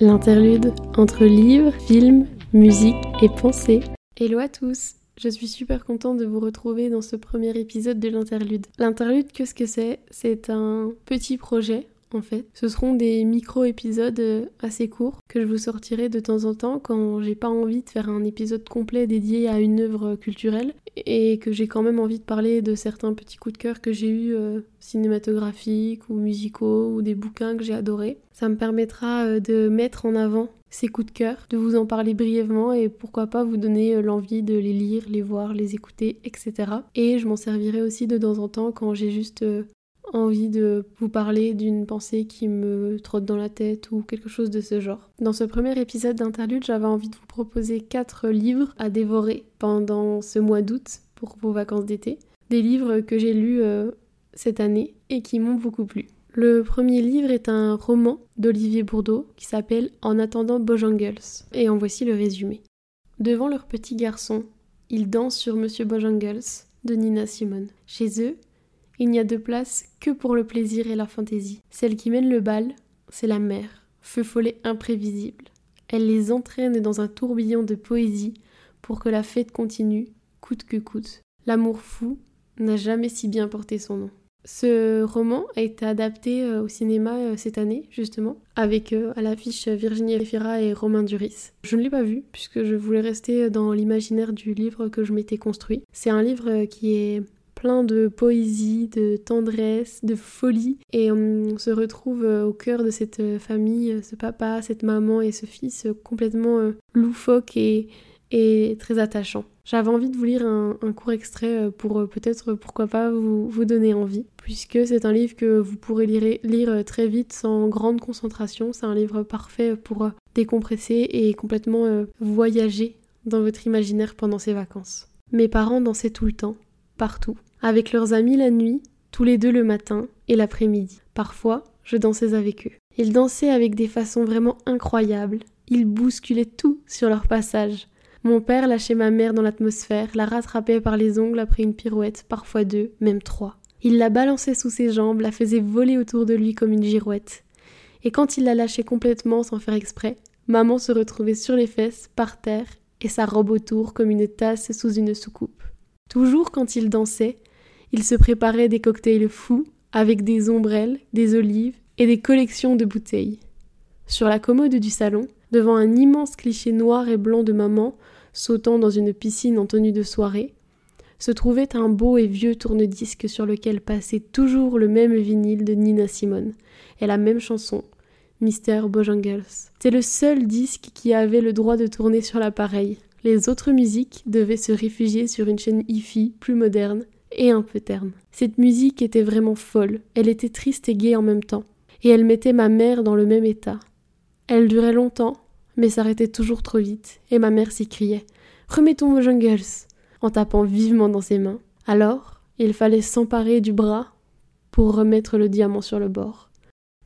L'interlude entre livres, films, musique et pensée. Hello à tous je suis super contente de vous retrouver dans ce premier épisode de l'interlude. L'interlude, qu'est-ce que c'est? C'est un petit projet en fait. Ce seront des micro-épisodes euh, assez courts que je vous sortirai de temps en temps quand j'ai pas envie de faire un épisode complet dédié à une œuvre culturelle et que j'ai quand même envie de parler de certains petits coups de cœur que j'ai eus euh, cinématographiques ou musicaux ou des bouquins que j'ai adorés. Ça me permettra euh, de mettre en avant ces coups de cœur, de vous en parler brièvement et pourquoi pas vous donner l'envie de les lire, les voir, les écouter, etc. Et je m'en servirai aussi de temps en temps quand j'ai juste envie de vous parler d'une pensée qui me trotte dans la tête ou quelque chose de ce genre. Dans ce premier épisode d'interlude, j'avais envie de vous proposer quatre livres à dévorer pendant ce mois d'août pour vos vacances d'été. Des livres que j'ai lus euh, cette année et qui m'ont beaucoup plu. Le premier livre est un roman d'Olivier Bourdeau qui s'appelle En attendant Bojangles et en voici le résumé. Devant leur petit garçon, ils dansent sur Monsieur Bojangles de Nina Simone. Chez eux, il n'y a de place que pour le plaisir et la fantaisie. Celle qui mène le bal, c'est la mère, feu follet imprévisible. Elle les entraîne dans un tourbillon de poésie pour que la fête continue, coûte que coûte. L'amour fou n'a jamais si bien porté son nom. Ce roman a été adapté euh, au cinéma euh, cette année, justement, avec euh, à l'affiche Virginie Efira et Romain Duris. Je ne l'ai pas vu, puisque je voulais rester dans l'imaginaire du livre que je m'étais construit. C'est un livre qui est plein de poésie, de tendresse, de folie. Et on se retrouve euh, au cœur de cette euh, famille, euh, ce papa, cette maman et ce fils complètement loufoque et, très attachant. J'avais envie de vous lire un, court extrait pour peut-être, pourquoi pas, vous, donner envie, puisque c'est un livre que vous pourrez lire très vite sans grande concentration. C'est un livre parfait pour décompresser et complètement voyager dans votre imaginaire pendant ces vacances. Mes parents dansaient tout le temps, partout avec leurs amis la nuit, tous les deux le matin et l'après-midi. Parfois, je dansais avec eux. Ils dansaient avec des façons vraiment incroyables. Ils bousculaient tout sur leur passage. Mon père lâchait ma mère dans l'atmosphère, la rattrapait par les ongles après une pirouette, parfois deux, même trois. Il la balançait sous ses jambes, la faisait voler autour de lui comme une girouette. Et quand il la lâchait complètement sans faire exprès, maman se retrouvait sur les fesses, par terre, et sa robe autour comme une tasse sous une soucoupe. Toujours quand il dansait, il se préparait des cocktails fous avec des ombrelles, des olives et des collections de bouteilles. Sur la commode du salon, devant un immense cliché noir et blanc de maman sautant dans une piscine en tenue de soirée, se trouvait un beau et vieux tourne-disque sur lequel passait toujours le même vinyle de Nina Simone et la même chanson, Mr. Bojangles. C'est le seul disque qui avait le droit de tourner sur l'appareil. Les autres musiques devaient se réfugier sur une chaîne hi-fi plus moderne et un peu terne. Cette musique était vraiment folle, elle était triste et gaie en même temps, et elle mettait ma mère dans le même état. Elle durait longtemps, mais s'arrêtait toujours trop vite, et ma mère s'écriait Remettons vos jungles en tapant vivement dans ses mains. Alors, il fallait s'emparer du bras pour remettre le diamant sur le bord.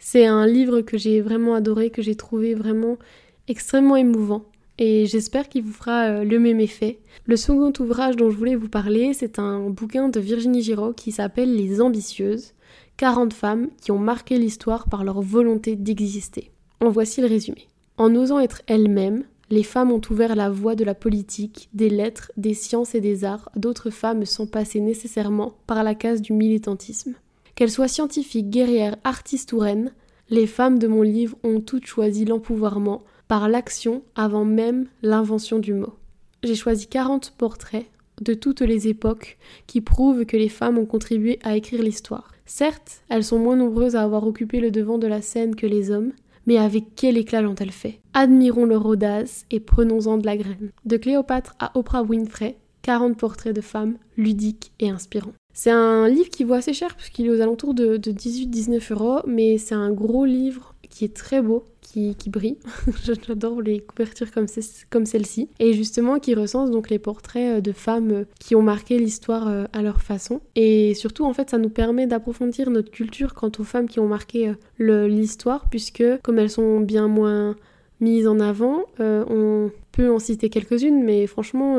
C'est un livre que j'ai vraiment adoré, que j'ai trouvé vraiment extrêmement émouvant et j'espère qu'il vous fera euh, le même effet. Le second ouvrage dont je voulais vous parler, c'est un bouquin de Virginie Giraud qui s'appelle Les Ambitieuses, 40 femmes qui ont marqué l'histoire par leur volonté d'exister. En voici le résumé. En osant être elles-mêmes, les femmes ont ouvert la voie de la politique, des lettres, des sciences et des arts. D'autres femmes sont passées nécessairement par la case du militantisme. Qu'elles soient scientifiques, guerrières, artistes ou reines, les femmes de mon livre ont toutes choisi l'empouvoirment, par l'action avant même l'invention du mot. J'ai choisi 40 portraits de toutes les époques qui prouvent que les femmes ont contribué à écrire l'histoire. Certes, elles sont moins nombreuses à avoir occupé le devant de la scène que les hommes, mais avec quel éclat l'ont-elles fait? Admirons leur audace et prenons-en de la graine. De Cléopâtre à Oprah Winfrey, 40 portraits de femmes ludiques et inspirants. C'est un livre qui vaut assez cher puisqu'il est aux alentours de, de 18-19 euros, mais c'est un gros livre qui est très beau, qui, qui brille. J'adore les couvertures comme, celle-ci. Et justement, qui recense donc les portraits euh, de femmes euh, qui ont marqué l'histoire euh, à leur façon. Et surtout, en fait, ça nous permet d'approfondir notre culture quant aux femmes qui ont marqué l'histoire, puisque comme elles sont bien moins mises en avant, on peut en citer quelques-unes, mais franchement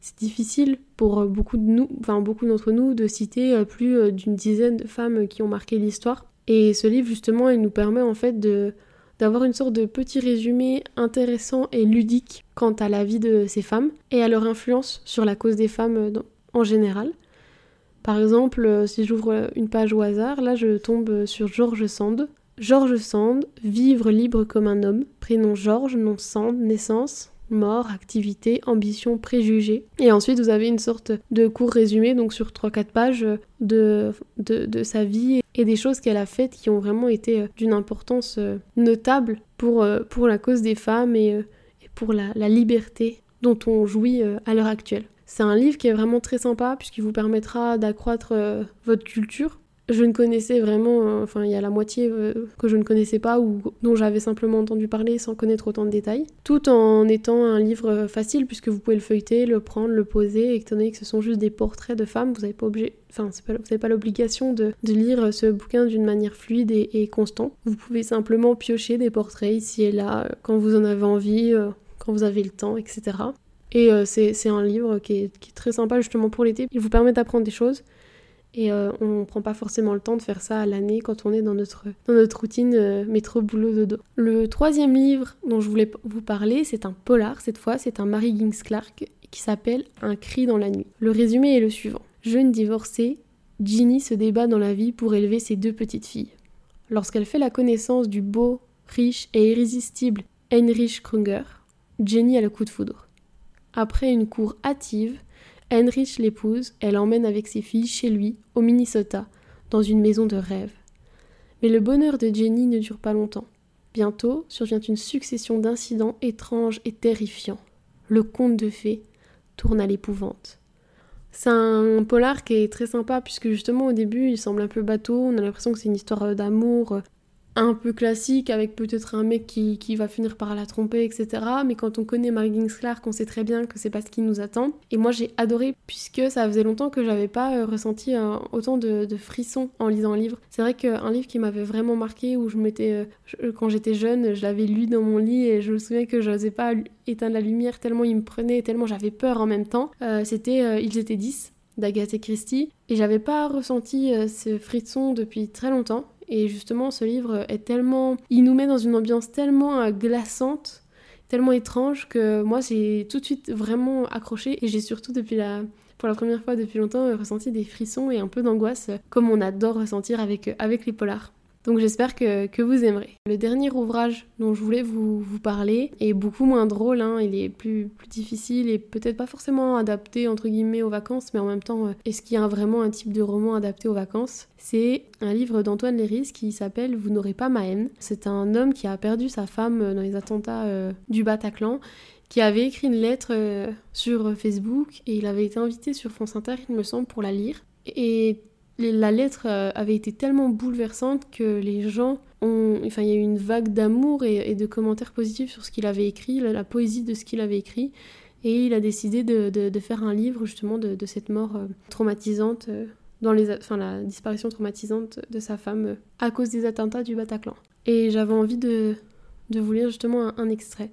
c'est difficile pour beaucoup nous, enfin beaucoup d'entre nous, de citer plus d'une dizaine de femmes qui ont marqué l'histoire. Et ce livre, justement, il nous permet en fait de, d'avoir une sorte de petit résumé intéressant et ludique quant à la vie de ces femmes et à leur influence sur la cause des femmes en général. Par exemple, si j'ouvre une page au hasard, là je tombe sur George Sand. George Sand, vivre libre comme un homme, prénom George, nom Sand, naissance, mort, activité, ambition, préjugés. Et ensuite, vous avez une sorte de court résumé, donc sur 3-4 pages, de, de, sa vie et des choses qu'elle a faites qui ont vraiment été euh, d'une importance euh, notable pour, euh, pour la cause des femmes et, pour la, la, liberté dont on jouit à l'heure actuelle. C'est un livre qui est vraiment très sympa puisqu'il vous permettra d'accroître votre culture je ne connaissais vraiment, euh, enfin il y a la moitié euh, que je ne connaissais pas ou dont j'avais simplement entendu parler sans connaître autant de détails, tout en étant un livre facile puisque vous pouvez le feuilleter, le prendre, le poser, et étant que ce sont juste des portraits de femmes, vous n'avez pas obligé, enfin vous n'avez pas l'obligation de, lire ce bouquin d'une manière fluide et, constante. Vous pouvez simplement piocher des portraits ici et là euh, quand vous en avez envie, quand vous avez le temps, etc. Et c'est un livre qui est, qui est très sympa justement pour l'été. Il vous permet d'apprendre des choses et euh, on ne prend pas forcément le temps de faire ça à l'année quand on est dans notre, routine euh, métro, boulot, dodo. Le troisième livre dont je voulais vous parler, c'est un polar cette fois, c'est un Mary Gings Clark qui s'appelle Un cri dans la nuit. Le résumé est le suivant. Jeune divorcée, Ginny se débat dans la vie pour élever ses deux petites filles. Lorsqu'elle fait la connaissance du beau, riche et irrésistible Heinrich Krunger, Jenny a le coup de foudre. Après une cour hâtive, Heinrich l'épouse et l'emmène avec ses filles chez lui, au Minnesota, dans une maison de rêve. Mais le bonheur de Jenny ne dure pas longtemps. Bientôt survient une succession d'incidents étranges et terrifiants. Le conte de fées tourne à l'épouvante. C'est un polar qui est très sympa puisque justement au début il semble un peu bateau, on a l'impression que c'est une histoire d'amour un peu classique avec peut-être un mec qui, qui, va finir par la tromper, etc. Mais quand on connaît Margins Clark, on sait très bien que c'est pas ce qui nous attend. Et moi j'ai adoré puisque ça faisait longtemps que j'avais pas euh, ressenti euh, autant de, frissons en lisant un livre. C'est vrai qu'un livre qui m'avait vraiment marqué, où je m'étais, euh, quand j'étais jeune, je l'avais lu dans mon lit et je me souviens que je n'osais pas éteindre la lumière tellement il me prenait, tellement j'avais peur en même temps. c'était Ils étaient 10 d'Agatha Christie et j'avais pas ressenti ce frisson depuis très longtemps et justement, ce livre est tellement. Il nous met dans une ambiance tellement euh, glaçante, tellement étrange, que moi, j'ai tout de suite vraiment accroché. Et j'ai surtout, depuis la. Pour la première fois depuis longtemps, ressenti des frissons et un peu d'angoisse, comme on adore ressentir avec, avec les polars. Donc j'espère que, vous aimerez. Le dernier ouvrage dont je voulais vous, parler est beaucoup moins drôle, hein. il est plus, difficile et peut-être pas forcément adapté entre guillemets aux vacances, mais en même temps, euh, est-ce qu'il y a vraiment un type de roman adapté aux vacances? C'est un livre d'Antoine Léris qui s'appelle Vous n'aurez pas ma haine. C'est un homme qui a perdu sa femme dans les attentats euh, du Bataclan qui avait écrit une lettre euh, sur Facebook et il avait été invité sur France Inter, il me semble, pour la lire. Et la lettre euh, avait été tellement bouleversante que les gens ont. Enfin, il y a eu une vague d'amour et, de commentaires positifs sur ce qu'il avait écrit, la, poésie de ce qu'il avait écrit. Et il a décidé de, faire un livre justement de, cette mort euh, traumatisante, euh, dans les, enfin, la disparition traumatisante de sa femme à cause des attentats du Bataclan. Et j'avais envie de, vous lire justement un extrait.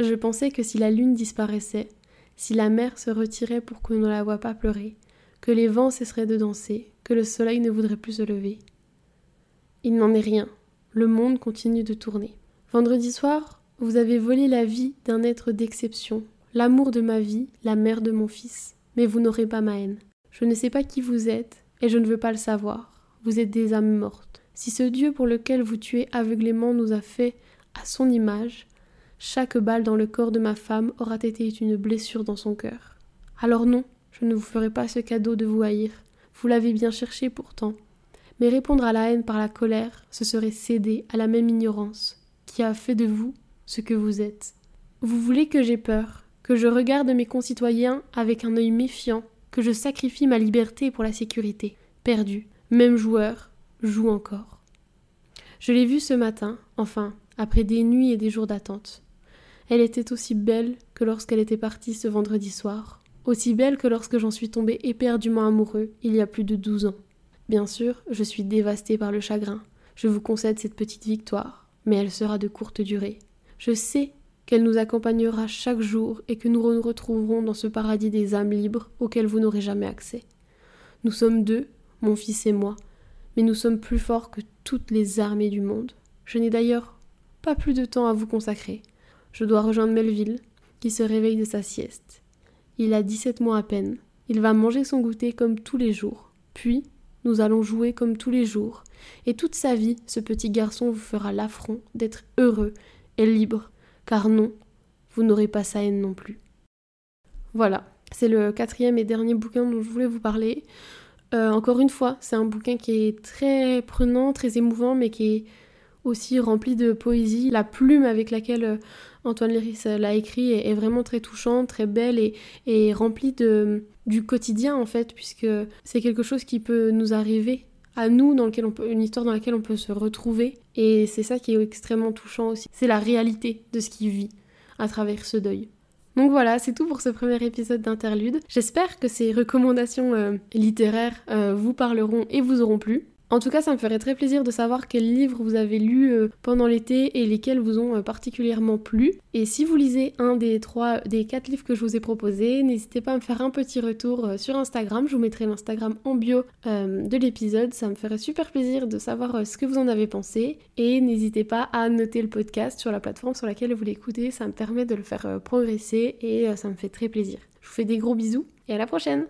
Je pensais que si la lune disparaissait, si la mer se retirait pour qu'on ne la voie pas pleurer, que les vents cesseraient de danser, que le soleil ne voudrait plus se lever. Il n'en est rien. Le monde continue de tourner. Vendredi soir, vous avez volé la vie d'un être d'exception, l'amour de ma vie, la mère de mon fils. Mais vous n'aurez pas ma haine. Je ne sais pas qui vous êtes, et je ne veux pas le savoir. Vous êtes des âmes mortes. Si ce Dieu pour lequel vous tuez aveuglément nous a fait à son image, chaque balle dans le corps de ma femme aura été une blessure dans son cœur. Alors non, je ne vous ferai pas ce cadeau de vous haïr. Vous l'avez bien cherché pourtant. Mais répondre à la haine par la colère, ce serait céder à la même ignorance qui a fait de vous ce que vous êtes. Vous voulez que j'aie peur, que je regarde mes concitoyens avec un œil méfiant, que je sacrifie ma liberté pour la sécurité. Perdu, même joueur, joue encore. Je l'ai vue ce matin, enfin, après des nuits et des jours d'attente. Elle était aussi belle que lorsqu'elle était partie ce vendredi soir aussi belle que lorsque j'en suis tombé éperdument amoureux il y a plus de douze ans. Bien sûr, je suis dévastée par le chagrin. Je vous concède cette petite victoire, mais elle sera de courte durée. Je sais qu'elle nous accompagnera chaque jour et que nous nous retrouverons dans ce paradis des âmes libres auquel vous n'aurez jamais accès. Nous sommes deux, mon fils et moi, mais nous sommes plus forts que toutes les armées du monde. Je n'ai d'ailleurs pas plus de temps à vous consacrer. Je dois rejoindre Melville, qui se réveille de sa sieste. Il a 17 mois à peine. Il va manger son goûter comme tous les jours. Puis, nous allons jouer comme tous les jours. Et toute sa vie, ce petit garçon vous fera l'affront d'être heureux et libre. Car non, vous n'aurez pas sa haine non plus. Voilà, c'est le quatrième et dernier bouquin dont je voulais vous parler. Euh, encore une fois, c'est un bouquin qui est très prenant, très émouvant, mais qui est aussi rempli de poésie. La plume avec laquelle euh, Antoine Léris euh, l'a écrit est, vraiment très touchante, très belle et, remplie de, du quotidien en fait, puisque c'est quelque chose qui peut nous arriver à nous, dans lequel on peut, une histoire dans laquelle on peut se retrouver. Et c'est ça qui est extrêmement touchant aussi. C'est la réalité de ce qu'il vit à travers ce deuil. Donc voilà, c'est tout pour ce premier épisode d'Interlude. J'espère que ces recommandations euh, littéraires vous parleront et vous auront plu. En tout cas, ça me ferait très plaisir de savoir quels livres vous avez lus euh, pendant l'été et lesquels vous ont euh, particulièrement plu. Et si vous lisez un des trois, des quatre livres que je vous ai proposés, n'hésitez pas à me faire un petit retour euh, sur Instagram. Je vous mettrai l'Instagram en bio de l'épisode. Ça me ferait super plaisir de savoir ce que vous en avez pensé. Et n'hésitez pas à noter le podcast sur la plateforme sur laquelle vous l'écoutez. Ça me permet de le faire progresser et ça me fait très plaisir. Je vous fais des gros bisous et à la prochaine